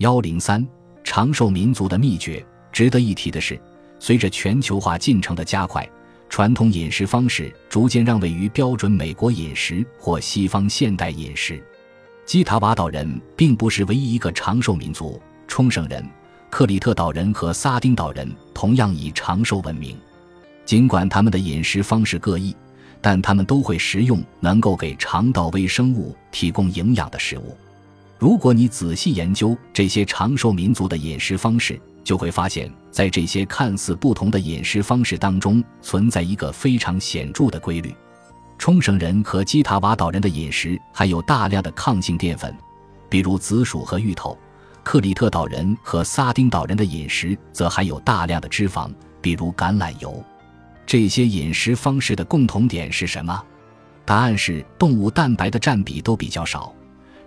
幺零三长寿民族的秘诀。值得一提的是，随着全球化进程的加快，传统饮食方式逐渐让位于标准美国饮食或西方现代饮食。基塔瓦岛人并不是唯一一个长寿民族，冲绳人、克里特岛人和撒丁岛人同样以长寿闻名。尽管他们的饮食方式各异，但他们都会食用能够给肠道微生物提供营养的食物。如果你仔细研究这些长寿民族的饮食方式，就会发现，在这些看似不同的饮食方式当中，存在一个非常显著的规律：冲绳人和基塔瓦岛人的饮食含有大量的抗性淀粉，比如紫薯和芋头；克里特岛人和撒丁岛人的饮食则含有大量的脂肪，比如橄榄油。这些饮食方式的共同点是什么？答案是动物蛋白的占比都比较少。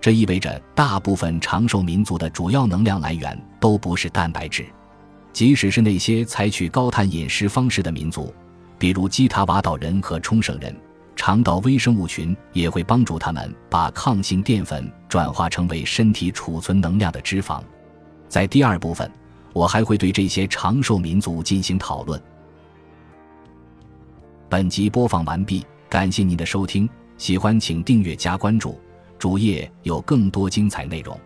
这意味着，大部分长寿民族的主要能量来源都不是蛋白质，即使是那些采取高碳饮食方式的民族，比如基塔瓦岛人和冲绳人，肠道微生物群也会帮助他们把抗性淀粉转化成为身体储存能量的脂肪。在第二部分，我还会对这些长寿民族进行讨论。本集播放完毕，感谢您的收听，喜欢请订阅加关注。主页有更多精彩内容。